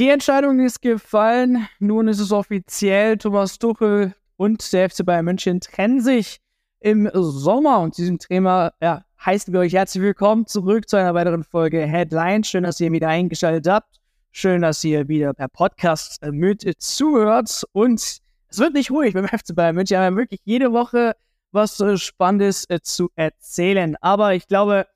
Die Entscheidung ist gefallen. Nun ist es offiziell. Thomas Tuchel und der FC Bayern München trennen sich im Sommer. Und diesem Thema ja, heißen wir euch herzlich willkommen zurück zu einer weiteren Folge Headline. Schön, dass ihr wieder eingeschaltet habt. Schön, dass ihr wieder per Podcast mit zuhört. Und es wird nicht ruhig beim FC Bayern München. Wir haben wirklich jede Woche was äh, Spannendes äh, zu erzählen. Aber ich glaube,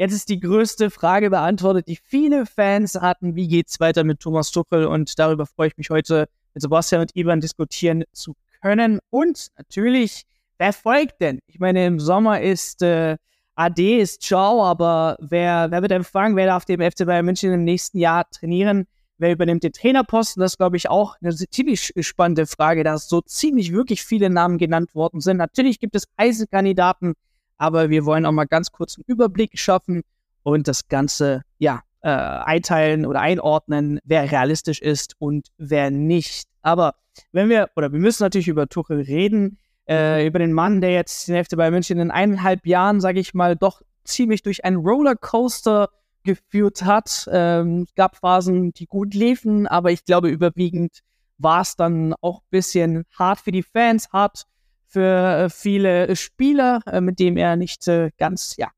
Jetzt ist die größte Frage beantwortet, die viele Fans hatten. Wie geht's weiter mit Thomas Tuchel? Und darüber freue ich mich heute mit Sebastian und Ivan diskutieren zu können. Und natürlich, wer folgt denn? Ich meine, im Sommer ist äh, AD, ist Ciao, aber wer, wer wird empfangen? Wer darf dem FC Bayern München im nächsten Jahr trainieren? Wer übernimmt den Trainerposten? Das ist, glaube ich, auch eine ziemlich spannende Frage, da so ziemlich wirklich viele Namen genannt worden sind. Natürlich gibt es Eisenkandidaten, aber wir wollen auch mal ganz kurz einen Überblick schaffen und das Ganze, ja, äh, einteilen oder einordnen, wer realistisch ist und wer nicht. Aber wenn wir, oder wir müssen natürlich über Tuchel reden, äh, über den Mann, der jetzt den FC Bayern München in eineinhalb Jahren, sage ich mal, doch ziemlich durch einen Rollercoaster geführt hat. Ähm, es gab Phasen, die gut liefen, aber ich glaube, überwiegend war es dann auch ein bisschen hart für die Fans, hart für äh, viele Spieler, äh, mit dem er nicht äh, ganz ja,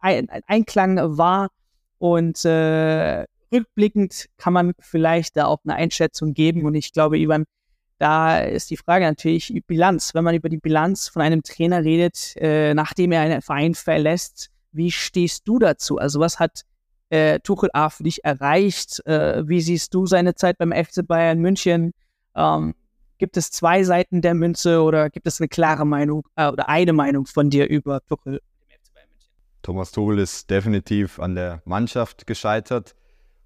ein, ein Einklang war. Und äh, rückblickend kann man vielleicht da auch eine Einschätzung geben. Und ich glaube, Ivan, da ist die Frage natürlich Bilanz. Wenn man über die Bilanz von einem Trainer redet, äh, nachdem er einen Verein verlässt, wie stehst du dazu? Also was hat äh, Tuchel A für dich erreicht? Äh, wie siehst du seine Zeit beim FC Bayern München? Ähm, Gibt es zwei Seiten der Münze oder gibt es eine klare Meinung äh, oder eine Meinung von dir über Tuchel? Thomas Tuchel ist definitiv an der Mannschaft gescheitert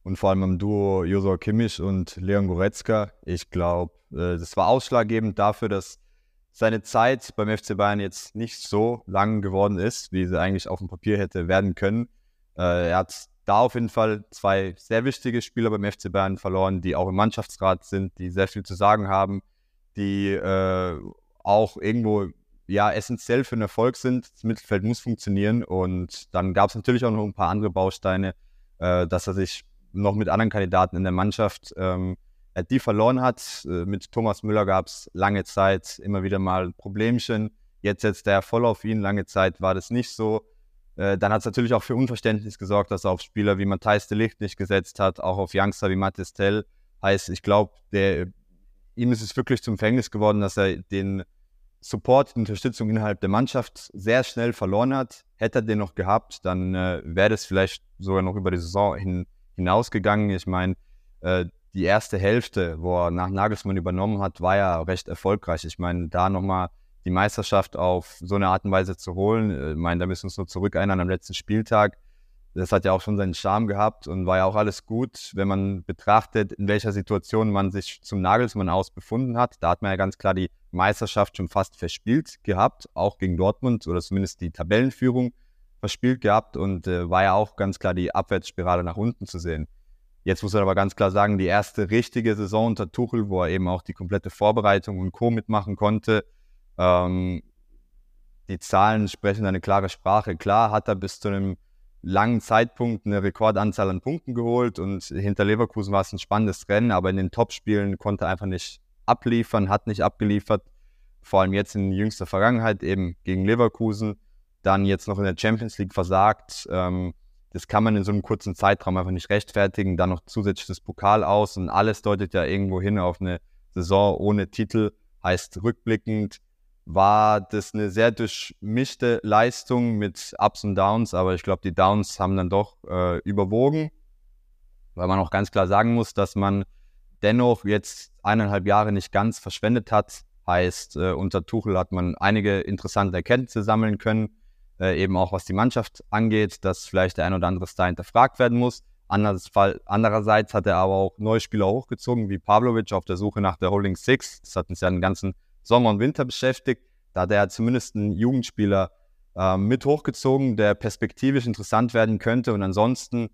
und vor allem am Duo Josua Kimmich und Leon Goretzka. Ich glaube, äh, das war ausschlaggebend dafür, dass seine Zeit beim FC Bayern jetzt nicht so lang geworden ist, wie sie eigentlich auf dem Papier hätte werden können. Äh, er hat da auf jeden Fall zwei sehr wichtige Spieler beim FC Bayern verloren, die auch im Mannschaftsrat sind, die sehr viel zu sagen haben, die äh, auch irgendwo ja essentiell für den Erfolg sind. Das Mittelfeld muss funktionieren und dann gab es natürlich auch noch ein paar andere Bausteine, äh, dass er sich noch mit anderen Kandidaten in der Mannschaft ähm, die verloren hat. Äh, mit Thomas Müller gab es lange Zeit immer wieder mal Problemchen. Jetzt setzt er voll auf ihn. Lange Zeit war das nicht so. Äh, dann hat es natürlich auch für Unverständnis gesorgt, dass er auf Spieler wie Matthijs de Licht nicht gesetzt hat, auch auf Youngster wie Mathis Tell. Heißt, ich glaube, der ihm ist es wirklich zum Verhängnis geworden, dass er den Support, die Unterstützung innerhalb der Mannschaft sehr schnell verloren hat. Hätte er den noch gehabt, dann äh, wäre das vielleicht sogar noch über die Saison hin, hinausgegangen. Ich meine, äh, die erste Hälfte, wo er nach Nagelsmann übernommen hat, war ja recht erfolgreich. Ich meine, da nochmal die Meisterschaft auf so eine Art und Weise zu holen, äh, ich meine, da müssen wir uns nur zurück erinnern am letzten Spieltag das hat ja auch schon seinen Charme gehabt und war ja auch alles gut, wenn man betrachtet, in welcher Situation man sich zum Nagelsmann aus befunden hat. Da hat man ja ganz klar die Meisterschaft schon fast verspielt gehabt, auch gegen Dortmund oder zumindest die Tabellenführung verspielt gehabt und äh, war ja auch ganz klar die Abwärtsspirale nach unten zu sehen. Jetzt muss man aber ganz klar sagen, die erste richtige Saison unter Tuchel, wo er eben auch die komplette Vorbereitung und Co. mitmachen konnte, ähm, die Zahlen sprechen eine klare Sprache. Klar hat er bis zu einem langen Zeitpunkt eine Rekordanzahl an Punkten geholt und hinter Leverkusen war es ein spannendes Rennen, aber in den Topspielen konnte er einfach nicht abliefern, hat nicht abgeliefert. Vor allem jetzt in jüngster Vergangenheit eben gegen Leverkusen, dann jetzt noch in der Champions League versagt. Ähm, das kann man in so einem kurzen Zeitraum einfach nicht rechtfertigen. Dann noch zusätzlich das Pokal aus und alles deutet ja irgendwo hin auf eine Saison ohne Titel. Heißt rückblickend, war das eine sehr durchmischte Leistung mit Ups und Downs, aber ich glaube, die Downs haben dann doch äh, überwogen, weil man auch ganz klar sagen muss, dass man dennoch jetzt eineinhalb Jahre nicht ganz verschwendet hat. Heißt, äh, unter Tuchel hat man einige interessante Erkenntnisse sammeln können, äh, eben auch was die Mannschaft angeht, dass vielleicht der ein oder andere Star hinterfragt werden muss. Andererseits hat er aber auch neue Spieler hochgezogen, wie Pavlovic auf der Suche nach der Holding Six. Das hat uns ja den ganzen Sommer und Winter beschäftigt. Da hat er zumindest einen Jugendspieler äh, mit hochgezogen, der perspektivisch interessant werden könnte. Und ansonsten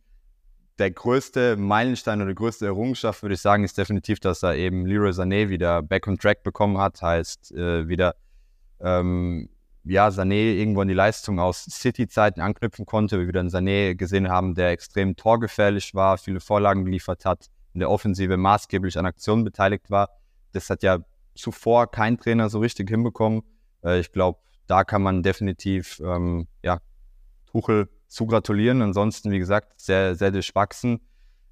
der größte Meilenstein oder die größte Errungenschaft, würde ich sagen, ist definitiv, dass er eben Leroy Sané wieder back on track bekommen hat. Heißt, äh, wieder, ähm, ja, Sané irgendwo an die Leistung aus City-Zeiten anknüpfen konnte. Wir wieder einen Sané gesehen haben, der extrem torgefährlich war, viele Vorlagen geliefert hat, in der Offensive maßgeblich an Aktionen beteiligt war. Das hat ja zuvor kein Trainer so richtig hinbekommen. Äh, ich glaube, da kann man definitiv ähm, ja, Tuchel zu gratulieren. Ansonsten, wie gesagt, sehr, sehr durchwachsen.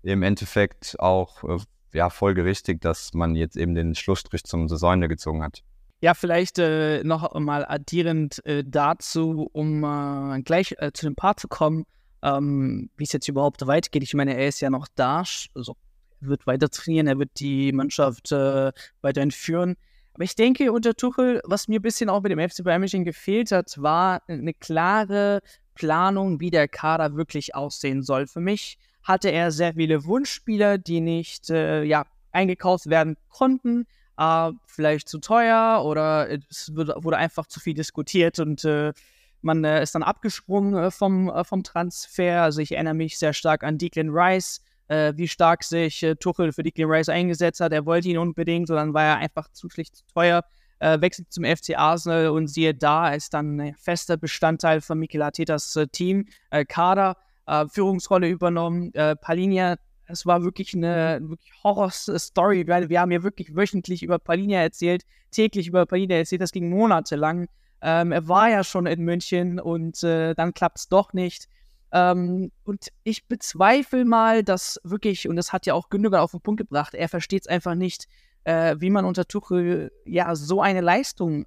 Im Endeffekt auch äh, ja, folgerichtig, dass man jetzt eben den Schlussstrich zum Saisonende gezogen hat. Ja, vielleicht äh, noch mal addierend äh, dazu, um äh, gleich äh, zu dem Part zu kommen, ähm, wie es jetzt überhaupt weitergeht. Ich meine, er ist ja noch da, er wird weiter trainieren, er wird die Mannschaft äh, weiterhin führen. Aber ich denke, unter Tuchel, was mir ein bisschen auch mit dem FC Bayern München gefehlt hat, war eine klare Planung, wie der Kader wirklich aussehen soll. Für mich hatte er sehr viele Wunschspieler, die nicht äh, ja, eingekauft werden konnten äh, vielleicht zu teuer oder es wurde einfach zu viel diskutiert und äh, man äh, ist dann abgesprungen äh, vom, äh, vom Transfer. Also ich erinnere mich sehr stark an Declan Rice, äh, wie stark sich Tuchel für Declan Rice eingesetzt hat. Er wollte ihn unbedingt, und dann war er einfach zu schlicht zu teuer. wechselt zum FC Arsenal und siehe da, ist dann ein fester Bestandteil von Mikel Artetas Team, Kader, Führungsrolle übernommen. Äh, Palinia es war wirklich eine wirklich Horror-Story, weil wir haben ja wirklich wöchentlich über Palinia erzählt, täglich über Palinia erzählt, das ging monatelang. Ähm, er war ja schon in München und äh, dann klappt es doch nicht. Ähm, und ich bezweifle mal, dass wirklich, und das hat ja auch Gündogan auf den Punkt gebracht, er versteht es einfach nicht, äh, wie man unter Tuchel ja so eine Leistung äh,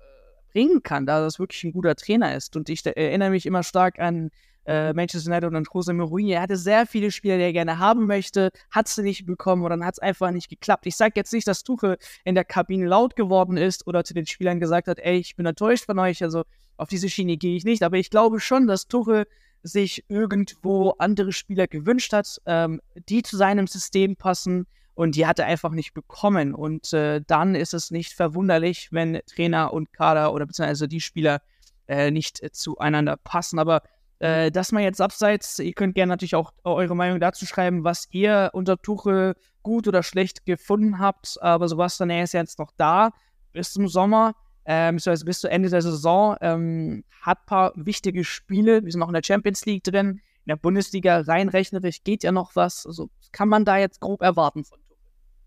bringen kann, da das wirklich ein guter Trainer ist. Und ich erinnere mich immer stark an äh, Manchester United und Jose Mourinho. Er hatte sehr viele Spieler, die er gerne haben möchte, hat sie nicht bekommen oder dann hat es einfach nicht geklappt. Ich sage jetzt nicht, dass Tuchel in der Kabine laut geworden ist oder zu den Spielern gesagt hat, ey, ich bin enttäuscht von euch, also auf diese Schiene gehe ich nicht. Aber ich glaube schon, dass Tuchel sich irgendwo andere Spieler gewünscht hat, ähm, die zu seinem System passen und die hat er einfach nicht bekommen. Und äh, dann ist es nicht verwunderlich, wenn Trainer und Kader oder beziehungsweise die Spieler äh, nicht äh, zueinander passen. Aber äh, das mal jetzt abseits, ihr könnt gerne natürlich auch eure Meinung dazu schreiben, was ihr unter Tuchel gut oder schlecht gefunden habt. Aber sowas dann er ist jetzt noch da bis zum Sommer, ähm, also bis zu Ende der Saison. Ähm, hat ein paar wichtige Spiele. Wir sind noch in der Champions League drin. In der Bundesliga rein rechnerisch geht ja noch was. Also kann man da jetzt grob erwarten von Tuchel?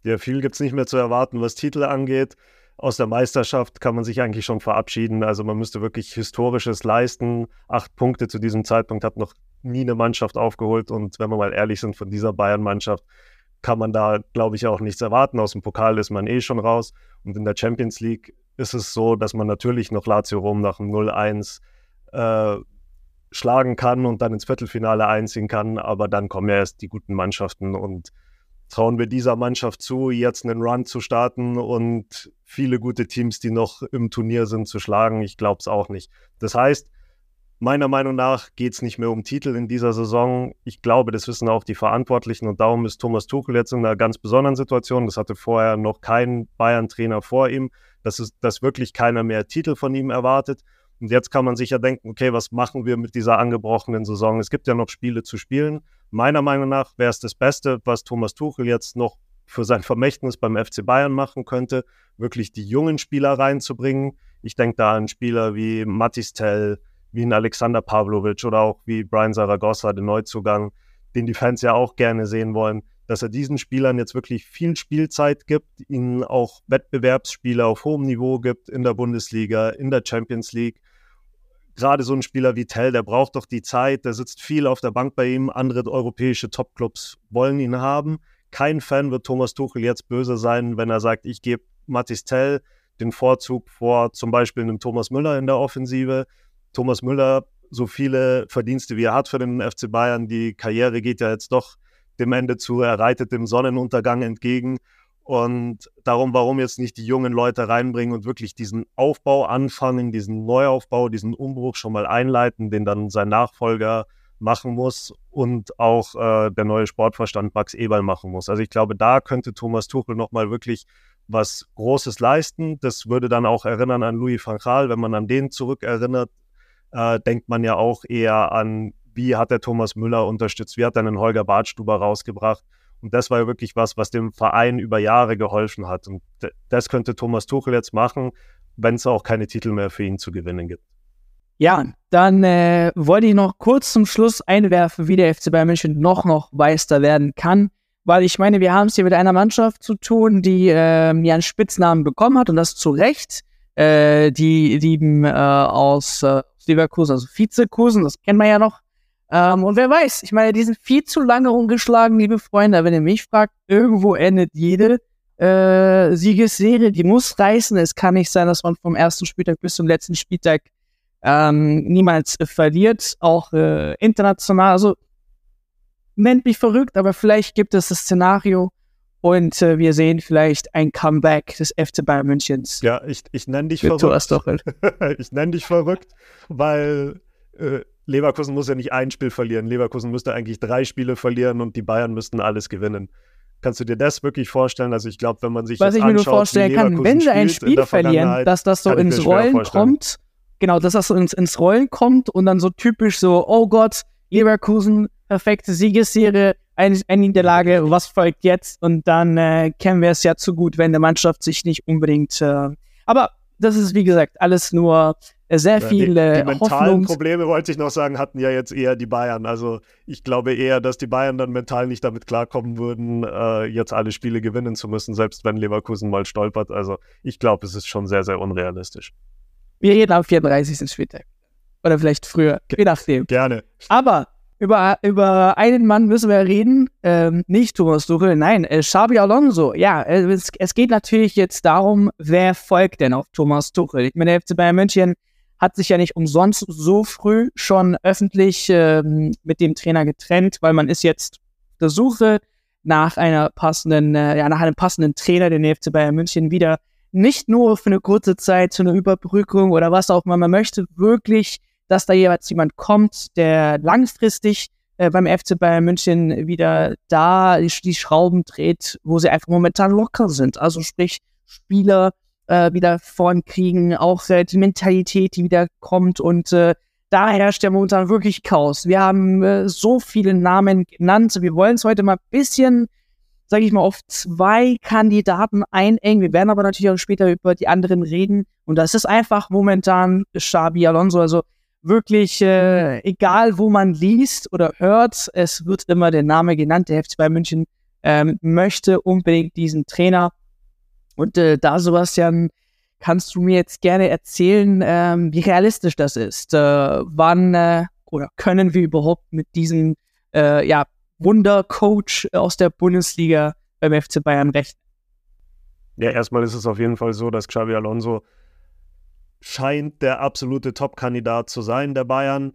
Ja, viel gibt es nicht mehr zu erwarten, was Titel angeht aus der Meisterschaft kann man sich eigentlich schon verabschieden. Also man müsste wirklich Historisches leisten. Acht Punkte zu diesem Zeitpunkt hat noch nie eine Mannschaft aufgeholt. Und wenn wir mal ehrlich sind, von dieser Bayern-Mannschaft kann man da, glaube ich, auch nichts erwarten. Aus dem Pokal ist man eh schon raus. Und in der Champions League ist es so, dass man natürlich noch Lazio Rom nach dem 0-1 äh, schlagen kann und dann ins Viertelfinale einziehen kann. Aber dann kommen ja erst die guten Mannschaften und trauen wir dieser Mannschaft zu, jetzt einen Run zu starten und viele gute Teams, die noch im Turnier sind, zu schlagen. Ich glaube es auch nicht. Das heißt, meiner Meinung nach geht es nicht mehr um Titel in dieser Saison. Ich glaube, das wissen auch die Verantwortlichen und darum ist Thomas Tuchel jetzt in einer ganz besonderen Situation. Das hatte vorher noch kein Bayern-Trainer vor ihm, dass, es, dass wirklich keiner mehr Titel von ihm erwartet. Und jetzt kann man sich ja denken, okay, was machen wir mit dieser angebrochenen Saison? Es gibt ja noch Spiele zu spielen. Meiner Meinung nach wäre es das Beste, was Thomas Tuchel jetzt noch für sein Vermächtnis beim FC Bayern machen könnte, wirklich die jungen Spieler reinzubringen. Ich denke da an Spieler wie Matis Tell, wie ein Alexander Pavlovic oder auch wie Brian Saragossa, den Neuzugang, den die Fans ja auch gerne sehen wollen, dass er diesen Spielern jetzt wirklich viel Spielzeit gibt, ihnen auch Wettbewerbsspiele auf hohem Niveau gibt in der Bundesliga, in der Champions League gerade so ein Spieler wie Tell, der braucht doch die Zeit, der sitzt viel auf der Bank bei ihm. Andere europäische Topclubs wollen ihn haben. Kein Fan wird Thomas Tuchel jetzt böse sein, wenn er sagt, ich gebe Mathis Tell den Vorzug vor zum Beispiel einem Thomas Müller in der Offensive. Thomas Müller, so viele Verdienste wie er hat für den FC Bayern, die Karriere geht ja jetzt doch dem Ende zu. Er reitet dem Sonnenuntergang entgegen. Und darum, warum jetzt nicht die jungen Leute reinbringen und wirklich diesen Aufbau anfangen, diesen Neuaufbau, diesen Umbruch schon mal einleiten, den dann sein Nachfolger machen muss und auch äh, der neue Sportverstand Max Eberl machen muss. Also ich glaube, da könnte Thomas Tuchel nochmal wirklich was Großes leisten. Das würde dann auch erinnern an Louis van Gaal. Wenn man an den zurückerinnert, äh, denkt man ja auch eher an, wie hat der Thomas Müller unterstützt, wie hat er einen Holger Badstuber rausgebracht. Und das war wirklich was, was dem Verein über Jahre geholfen hat. Und das könnte Thomas Tuchel jetzt machen, wenn es auch keine Titel mehr für ihn zu gewinnen gibt. Ja, dann äh, wollte ich noch kurz zum Schluss einwerfen, wie der FC Bayern München noch, noch Meister werden kann. weil ich meine, wir haben es hier mit einer Mannschaft zu tun, die äh, ja einen Spitznamen bekommen hat und das zu Recht. Äh, die lieben äh, aus äh, Leverkusen, also Vizekusen, das kennen wir ja noch. Ähm, und wer weiß, ich meine, die sind viel zu lange umgeschlagen, liebe Freunde. Wenn ihr mich fragt, irgendwo endet jede äh, Siegesserie, die muss reißen. Es kann nicht sein, dass man vom ersten Spieltag bis zum letzten Spieltag ähm, niemals äh, verliert, auch äh, international. Also nennt mich verrückt, aber vielleicht gibt es das Szenario und äh, wir sehen vielleicht ein Comeback des FC Bayern Münchens. Ja, ich, ich nenne dich verrückt. ich nenne dich verrückt, weil äh, Leverkusen muss ja nicht ein Spiel verlieren. Leverkusen müsste eigentlich drei Spiele verlieren und die Bayern müssten alles gewinnen. Kannst du dir das wirklich vorstellen? Also ich glaube, wenn man sich Was ich mir nur vorstellen kann, wenn sie ein Spiel verlieren, dass das so ins Rollen kommt, genau, dass das so ins, ins Rollen kommt und dann so typisch so, oh Gott, Leverkusen, perfekte Siegesserie, eine, eine Niederlage, was folgt jetzt? Und dann äh, kennen wir es ja zu gut, wenn der Mannschaft sich nicht unbedingt. Äh, aber das ist, wie gesagt, alles nur äh, sehr viele die, die mentalen Hoffnungs Probleme, wollte ich noch sagen, hatten ja jetzt eher die Bayern. Also ich glaube eher, dass die Bayern dann mental nicht damit klarkommen würden, äh, jetzt alle Spiele gewinnen zu müssen, selbst wenn Leverkusen mal stolpert. Also ich glaube, es ist schon sehr, sehr unrealistisch. Wir reden am 34. Spieltag. Oder vielleicht früher, je nachdem. Gerne. Aber über, über einen Mann müssen wir reden, ähm, nicht Thomas Tuchel, nein, äh, Xabi Alonso. Ja, äh, es, es, geht natürlich jetzt darum, wer folgt denn auf Thomas Tuchel. Ich meine, der FC Bayern München hat sich ja nicht umsonst so früh schon öffentlich ähm, mit dem Trainer getrennt, weil man ist jetzt auf der Suche nach einer passenden, äh, ja, nach einem passenden Trainer, den FC Bayern München wieder nicht nur für eine kurze Zeit zu einer Überbrückung oder was auch immer man möchte, wirklich dass da jeweils jemand kommt, der langfristig äh, beim FC Bayern München wieder da die, die, Schrauben dreht, wo sie einfach momentan locker sind. Also sprich, Spieler äh, wieder vorn kriegen, auch äh, die Mentalität, die wieder kommt und äh, da herrscht ja momentan wirklich Chaos. Wir haben äh, so viele Namen genannt. Wir wollen es heute mal ein bisschen, sage ich mal, auf zwei Kandidaten einengen. Wir werden aber natürlich auch später über die anderen reden. Und das ist einfach momentan Xabi Alonso. Also wirklich, äh, egal wo man liest oder hört, es wird immer der Name genannt. Der FC Bayern München ähm, möchte unbedingt diesen Trainer. Und äh, da, Sebastian, kannst du mir jetzt gerne erzählen, ähm, wie realistisch das ist. Äh, wann äh, oder können wir überhaupt mit diesem äh, ja, Wundercoach aus der Bundesliga beim FC Bayern rechnen? Ja, erstmal ist es auf jeden Fall so, dass Xavi Alonso scheint der absolute Top-Kandidat zu sein, der Bayern.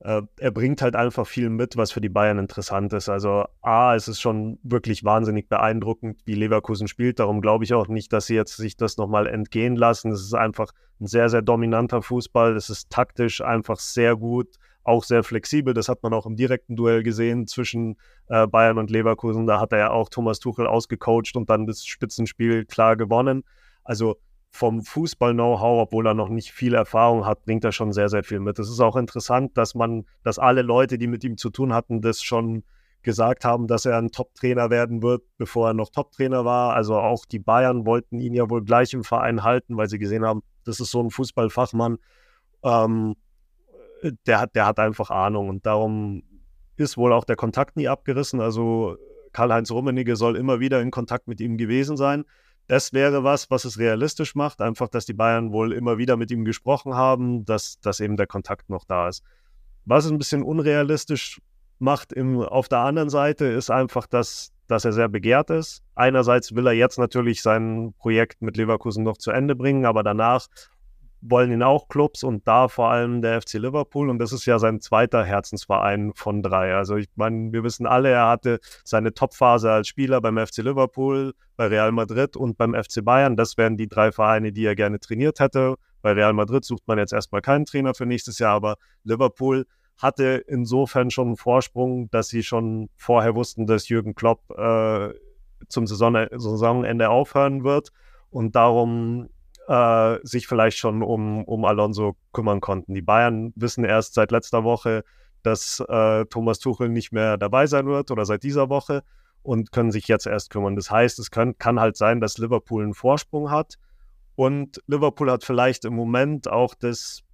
Äh, er bringt halt einfach viel mit, was für die Bayern interessant ist. Also A, es ist schon wirklich wahnsinnig beeindruckend, wie Leverkusen spielt. Darum glaube ich auch nicht, dass sie jetzt sich das nochmal entgehen lassen. Es ist einfach ein sehr, sehr dominanter Fußball. Es ist taktisch einfach sehr gut, auch sehr flexibel. Das hat man auch im direkten Duell gesehen zwischen äh, Bayern und Leverkusen. Da hat er ja auch Thomas Tuchel ausgecoacht und dann das Spitzenspiel klar gewonnen. Also vom Fußball-Know-how, obwohl er noch nicht viel Erfahrung hat, bringt er schon sehr, sehr viel mit. Es ist auch interessant, dass man, dass alle Leute, die mit ihm zu tun hatten, das schon gesagt haben, dass er ein Top-Trainer werden wird, bevor er noch Top-Trainer war. Also auch die Bayern wollten ihn ja wohl gleich im Verein halten, weil sie gesehen haben, das ist so ein Fußballfachmann. Ähm, der, hat, der hat einfach Ahnung und darum ist wohl auch der Kontakt nie abgerissen. Also Karl-Heinz Rummenigge soll immer wieder in Kontakt mit ihm gewesen sein das wäre was, was es realistisch macht. Einfach, dass die Bayern wohl immer wieder mit ihm gesprochen haben, dass, dass eben der Kontakt noch da ist. Was es ein bisschen unrealistisch macht im, auf der anderen Seite, ist einfach, dass, dass er sehr begehrt ist. Einerseits will er jetzt natürlich sein Projekt mit Leverkusen noch zu Ende bringen, aber danach wollen ihn auch Clubs und da vor allem der FC Liverpool und das ist ja sein zweiter Herzensverein von drei. Also ich meine, wir wissen alle, er hatte seine Topphase als Spieler beim FC Liverpool, bei Real Madrid und beim FC Bayern. Das wären die drei Vereine, die er gerne trainiert hätte. Bei Real Madrid sucht man jetzt erstmal keinen Trainer für nächstes Jahr, aber Liverpool hatte insofern schon einen Vorsprung, dass sie schon vorher wussten, dass Jürgen Klopp äh, zum Saison Saisonende aufhören wird und darum äh, sich vielleicht schon um, um Alonso kümmern konnten. Die Bayern wissen erst seit letzter Woche, dass äh, Thomas Tuchel nicht mehr dabei sein wird oder seit dieser Woche und können sich jetzt erst kümmern. Das heißt, es kann, kann halt sein, dass Liverpool einen Vorsprung hat und Liverpool hat vielleicht im Moment auch das,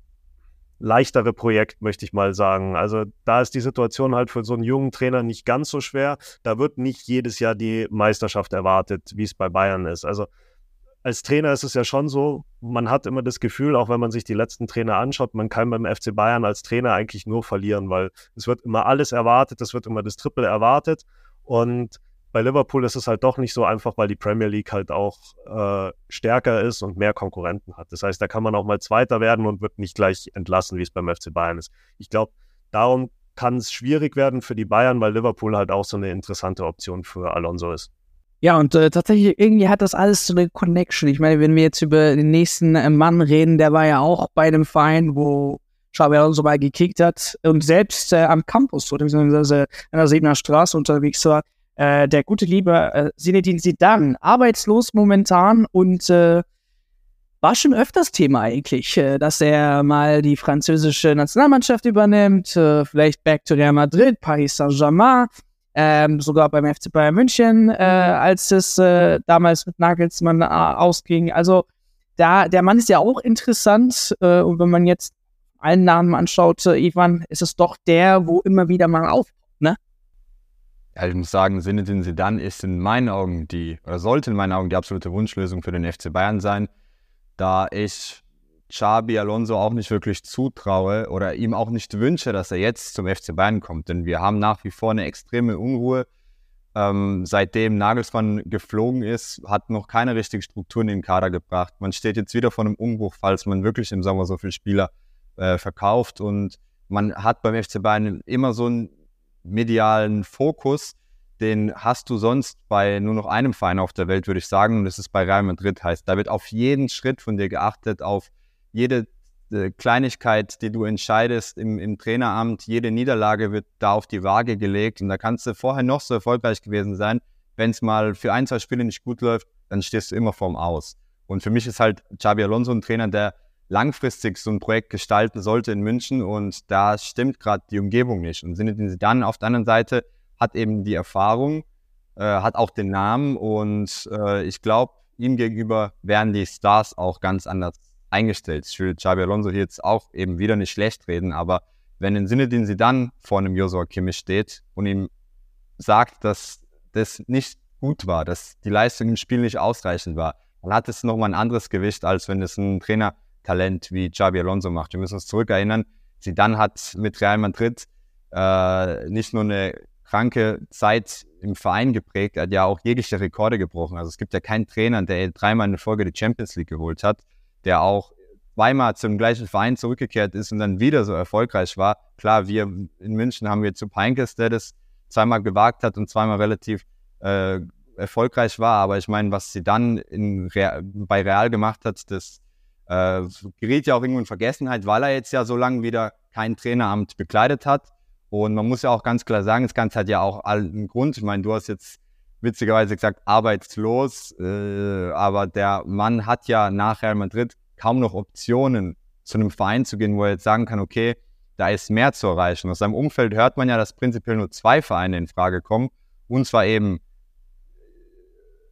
leichtere Projekt, möchte ich mal sagen. Also da ist die Situation halt für so einen jungen Trainer nicht ganz so schwer. Da wird nicht jedes Jahr die Meisterschaft erwartet, wie es bei Bayern ist. Also als Trainer ist es ja schon so, man hat immer das Gefühl, auch wenn man sich die letzten Trainer anschaut, man kann beim FC Bayern als Trainer eigentlich nur verlieren, weil es wird immer alles erwartet, es wird immer das Triple erwartet und bei Liverpool ist es halt doch nicht so einfach, weil die Premier League halt auch äh, stärker ist und mehr Konkurrenten hat. Das heißt, da kann man auch mal Zweiter werden und wird nicht gleich entlassen, wie es beim FC Bayern ist. Ich glaube, darum kann es schwierig werden für die Bayern, weil Liverpool halt auch so eine interessante Option für Alonso ist. Ja, und äh, tatsächlich irgendwie hat das alles so eine Connection. Ich meine, wenn wir jetzt über den nächsten äh, Mann reden, der war ja auch bei einem Verein, wo Xabi Alonso mal gekickt hat und selbst äh, am Campus oder beziehungsweise an der Siebener Straße unterwegs war. Äh, der gute liebe äh, Zinedine Zidane, arbeitslos momentan und äh, war schon öfters Thema eigentlich, äh, dass er mal die französische Nationalmannschaft übernimmt, äh, vielleicht back to Real Madrid, Paris Saint-Germain ähm, sogar beim FC Bayern München, äh, als es äh, damals mit Nagelsmann äh, ausging. Also da, der Mann ist ja auch interessant äh, und wenn man jetzt allen Namen anschaut, äh, Ivan, ist es doch der, wo immer wieder mal auf, ne? Ja, ich muss sagen, Zinedine Zidane ist in meinen Augen die, oder sollte in meinen Augen die absolute Wunschlösung für den FC Bayern sein, da ich Xabi Alonso auch nicht wirklich zutraue oder ihm auch nicht wünsche, dass er jetzt zum FC Bayern kommt. Denn wir haben nach wie vor eine extreme Unruhe. Ähm, seitdem Nagelsmann geflogen ist, hat noch keine richtige Struktur in den Kader gebracht. Man steht jetzt wieder vor einem Umbruch, falls man wirklich im Sommer so viele Spieler äh, verkauft. Und man hat beim FC Bayern immer so einen medialen Fokus, den hast du sonst bei nur noch einem Verein auf der Welt, würde ich sagen. Und das ist bei Real Madrid heißt. Da wird auf jeden Schritt von dir geachtet, auf jede äh, Kleinigkeit, die du entscheidest im, im Traineramt, jede Niederlage wird da auf die Waage gelegt und da kannst du vorher noch so erfolgreich gewesen sein. Wenn es mal für ein, zwei Spiele nicht gut läuft, dann stehst du immer vorm Aus. Und für mich ist halt Xabi Alonso ein Trainer, der langfristig so ein Projekt gestalten sollte in München und da stimmt gerade die Umgebung nicht. Und Zinedine Zidane auf der anderen Seite hat eben die Erfahrung, äh, hat auch den Namen und äh, ich glaube, ihm gegenüber wären die Stars auch ganz anders eingestellt. Ich will Xabi Alonso hier jetzt auch eben wieder nicht schlecht reden, aber wenn im Sinne, den sie dann vor einem Josua Kimmich steht und ihm sagt, dass das nicht gut war, dass die Leistung im Spiel nicht ausreichend war, dann hat es nochmal ein anderes Gewicht, als wenn es ein Trainertalent wie Xabi Alonso macht. Wir müssen uns zurückerinnern, sie dann hat mit Real Madrid äh, nicht nur eine kranke Zeit im Verein geprägt, hat ja auch jegliche Rekorde gebrochen. Also es gibt ja keinen Trainer, der dreimal in Folge die Champions League geholt hat der auch zweimal zum gleichen Verein zurückgekehrt ist und dann wieder so erfolgreich war. Klar, wir in München haben wir zu Peinkes, der das zweimal gewagt hat und zweimal relativ äh, erfolgreich war. Aber ich meine, was sie dann in Real, bei Real gemacht hat, das äh, geriet ja auch irgendwo in Vergessenheit, weil er jetzt ja so lange wieder kein Traineramt bekleidet hat. Und man muss ja auch ganz klar sagen, das Ganze hat ja auch einen Grund. Ich meine, du hast jetzt witzigerweise gesagt, arbeitslos. Äh, aber der Mann hat ja nach Real Madrid kaum noch Optionen, zu einem Verein zu gehen, wo er jetzt sagen kann, okay, da ist mehr zu erreichen. Aus seinem Umfeld hört man ja, dass prinzipiell nur zwei Vereine in Frage kommen. Und zwar eben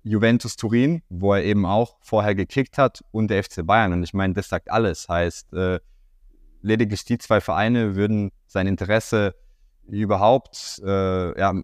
Juventus Turin, wo er eben auch vorher gekickt hat, und der FC Bayern. Und ich meine, das sagt alles. Heißt, äh, lediglich die zwei Vereine würden sein Interesse überhaupt äh, ja,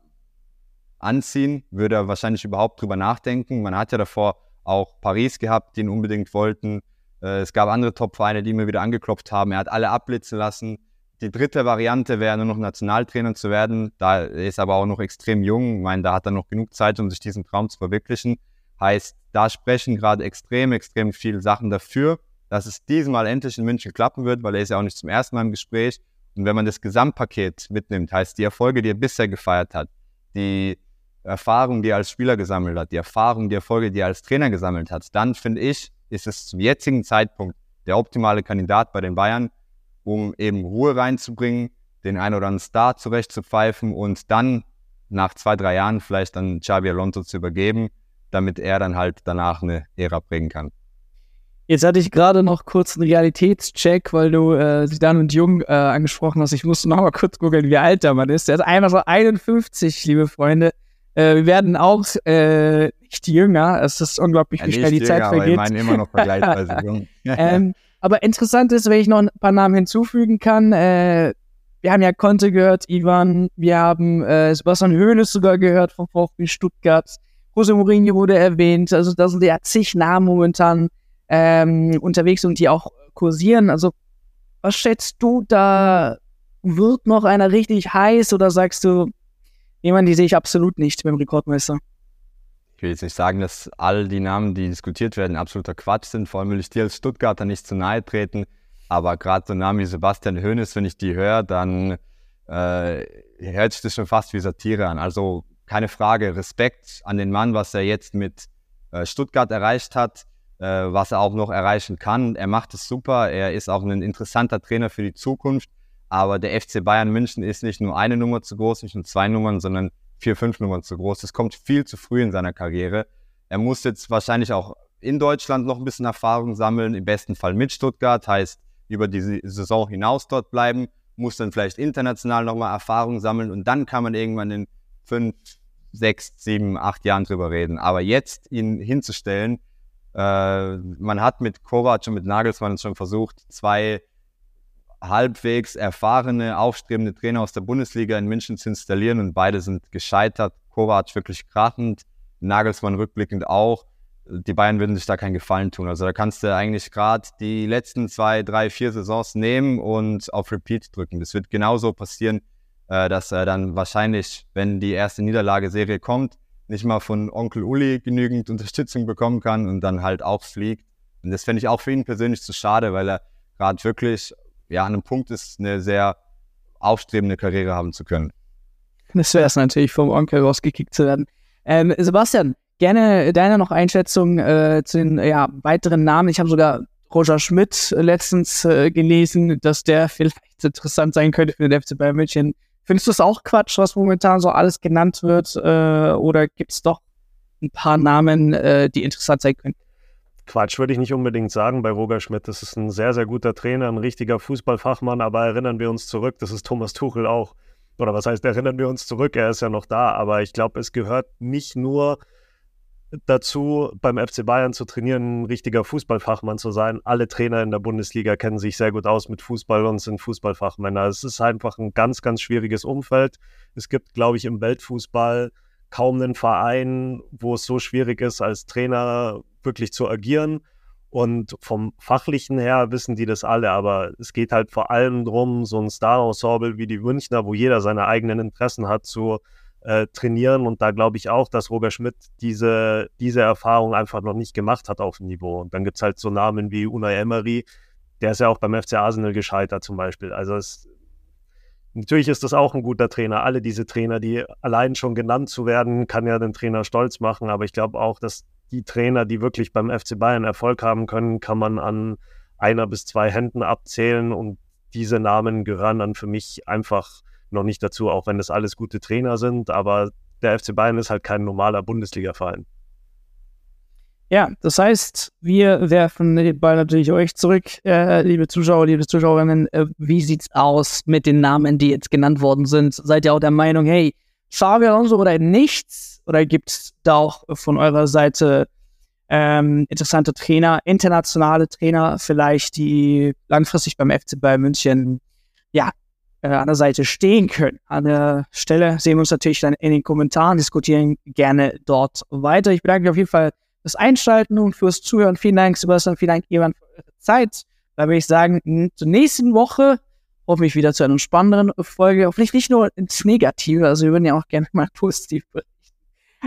anziehen, würde er wahrscheinlich überhaupt drüber nachdenken. Man hat ja davor auch Paris gehabt, die ihn unbedingt wollten. Äh, es gab andere Top-Vereine, die immer wieder angeklopft haben. Er hat alle abblitzen lassen. Die dritte Variante wäre nur noch Nationaltrainer zu werden. Da ist aber auch noch extrem jung. Ich meine, da hat er noch genug Zeit, um sich diesen Traum zu verwirklichen. Heißt, da sprechen gerade extrem, extrem viele Sachen dafür, dass es diesmal endlich in München klappen wird, weil er ist ja auch nicht zum ersten Mal im Gespräch. Und wenn man das Gesamtpaket mitnimmt, heißt die Erfolge, die er bisher gefeiert hat, die Erfahrung, die er als Spieler gesammelt hat, die Erfahrung, die Erfolge, die er als Trainer gesammelt hat, dann finde ich, ist es zum jetzigen Zeitpunkt der optimale Kandidat bei den Bayern, um eben Ruhe reinzubringen, den ein oder anderen Star zurechtzupfeifen und dann nach zwei, drei Jahren vielleicht an Xabi Alonso zu übergeben, damit er dann halt danach eine Ära bringen kann. Jetzt hatte ich gerade noch kurz einen Realitätscheck, weil du äh, und Jung äh, angesprochen hast. Ich musste noch mal kurz gucken, wie alt der Mann ist. Der ist einmal so 51, liebe Freunde. Äh, wir werden auch äh, nicht jünger. Es ist unglaublich, wie ja, schnell die jünger, Zeit vergeht. Aber ich meine immer noch vergleichsweise jung. ähm, Aber interessant ist, wenn ich noch ein paar Namen hinzufügen kann. Äh, wir haben ja Conte gehört, Ivan, wir haben äh, Sebastian Hoeneß sogar gehört vom VfB Stuttgart. Jose Mourinho wurde erwähnt. Also da sind ja zig Namen momentan ähm, unterwegs und die auch kursieren. Also was schätzt du da? Wird noch einer richtig heiß oder sagst du, jemand, die sehe ich absolut nicht beim Rekordmeister? Ich will jetzt nicht sagen, dass all die Namen, die diskutiert werden, absoluter Quatsch sind. Vor allem will ich dir als Stuttgarter nicht zu nahe treten. Aber gerade so Namen wie Sebastian Hoeneß, wenn ich die höre, dann äh, hört sich das schon fast wie Satire an. Also keine Frage, Respekt an den Mann, was er jetzt mit äh, Stuttgart erreicht hat, äh, was er auch noch erreichen kann. Er macht es super, er ist auch ein interessanter Trainer für die Zukunft. Aber der FC Bayern München ist nicht nur eine Nummer zu groß, nicht nur zwei Nummern, sondern vier, fünf Nummern zu groß. Das kommt viel zu früh in seiner Karriere. Er muss jetzt wahrscheinlich auch in Deutschland noch ein bisschen Erfahrung sammeln, im besten Fall mit Stuttgart, heißt über die Saison hinaus dort bleiben, muss dann vielleicht international nochmal Erfahrung sammeln und dann kann man irgendwann in fünf, sechs, sieben, acht Jahren drüber reden. Aber jetzt ihn hinzustellen, äh, man hat mit Kovac und mit Nagelsmann schon versucht, zwei halbwegs erfahrene, aufstrebende Trainer aus der Bundesliga in München zu installieren und beide sind gescheitert. Kovac wirklich krachend, Nagelsmann rückblickend auch. Die Bayern würden sich da keinen Gefallen tun. Also da kannst du eigentlich gerade die letzten zwei, drei, vier Saisons nehmen und auf Repeat drücken. Das wird genauso passieren, äh, dass er dann wahrscheinlich, wenn die erste Niederlageserie kommt, nicht mal von Onkel Uli genügend Unterstützung bekommen kann und dann halt auch fliegt. Und das fände ich auch für ihn persönlich zu schade, weil er gerade wirklich ja, an einem Punkt ist, eine sehr aufstrebende Karriere haben zu können. Das wäre es natürlich, vom Onkel rausgekickt zu werden. Ähm, Sebastian, gerne deine noch Einschätzung äh, zu den ja, weiteren Namen. Ich habe sogar Roger Schmidt letztens äh, gelesen, dass der vielleicht interessant sein könnte für den FC Bayern München. Findest du es auch Quatsch, was momentan so alles genannt wird? Äh, oder gibt es doch ein paar Namen, äh, die interessant sein könnten? Quatsch würde ich nicht unbedingt sagen bei Roger Schmidt. Das ist ein sehr, sehr guter Trainer, ein richtiger Fußballfachmann. Aber erinnern wir uns zurück, das ist Thomas Tuchel auch. Oder was heißt, erinnern wir uns zurück, er ist ja noch da. Aber ich glaube, es gehört nicht nur dazu, beim FC Bayern zu trainieren, ein richtiger Fußballfachmann zu sein. Alle Trainer in der Bundesliga kennen sich sehr gut aus mit Fußball und sind Fußballfachmänner. Es ist einfach ein ganz, ganz schwieriges Umfeld. Es gibt, glaube ich, im Weltfußball kaum einen Verein, wo es so schwierig ist, als Trainer wirklich zu agieren. Und vom Fachlichen her wissen die das alle, aber es geht halt vor allem darum, so ein Star-Ensemble wie die Münchner, wo jeder seine eigenen Interessen hat, zu äh, trainieren. Und da glaube ich auch, dass Roger Schmidt diese, diese Erfahrung einfach noch nicht gemacht hat auf dem Niveau. Und dann gibt es halt so Namen wie Unai Emery, der ist ja auch beim FC Arsenal gescheitert zum Beispiel. Also es, natürlich ist das auch ein guter Trainer. Alle diese Trainer, die allein schon genannt zu werden, kann ja den Trainer stolz machen. Aber ich glaube auch, dass die Trainer, die wirklich beim FC Bayern Erfolg haben können, kann man an einer bis zwei Händen abzählen und diese Namen gehören dann für mich einfach noch nicht dazu, auch wenn das alles gute Trainer sind, aber der FC Bayern ist halt kein normaler Bundesliga-Verein. Ja, das heißt, wir werfen den Ball natürlich euch zurück, äh, liebe Zuschauer, liebe Zuschauerinnen. Äh, wie sieht's aus mit den Namen, die jetzt genannt worden sind? Seid ihr auch der Meinung, hey, Xavi Alonso oder nichts? Oder gibt es da auch von eurer Seite ähm, interessante Trainer, internationale Trainer vielleicht, die langfristig beim FC Bayern München ja, äh, an der Seite stehen können? An der Stelle sehen wir uns natürlich dann in den Kommentaren, diskutieren gerne dort weiter. Ich bedanke mich auf jeden Fall fürs Einschalten und fürs Zuhören. Vielen Dank, Sebastian, vielen Dank, Ivan, für eure Zeit. Da würde ich sagen, zur nächsten Woche hoffentlich wieder zu einer spannenderen Folge. Hoffentlich nicht nur ins Negative, also wir würden ja auch gerne mal positiv berichten.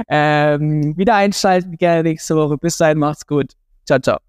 Ähm, wieder einschalten, gerne nächste Woche. Bis dahin, macht's gut. Ciao, ciao.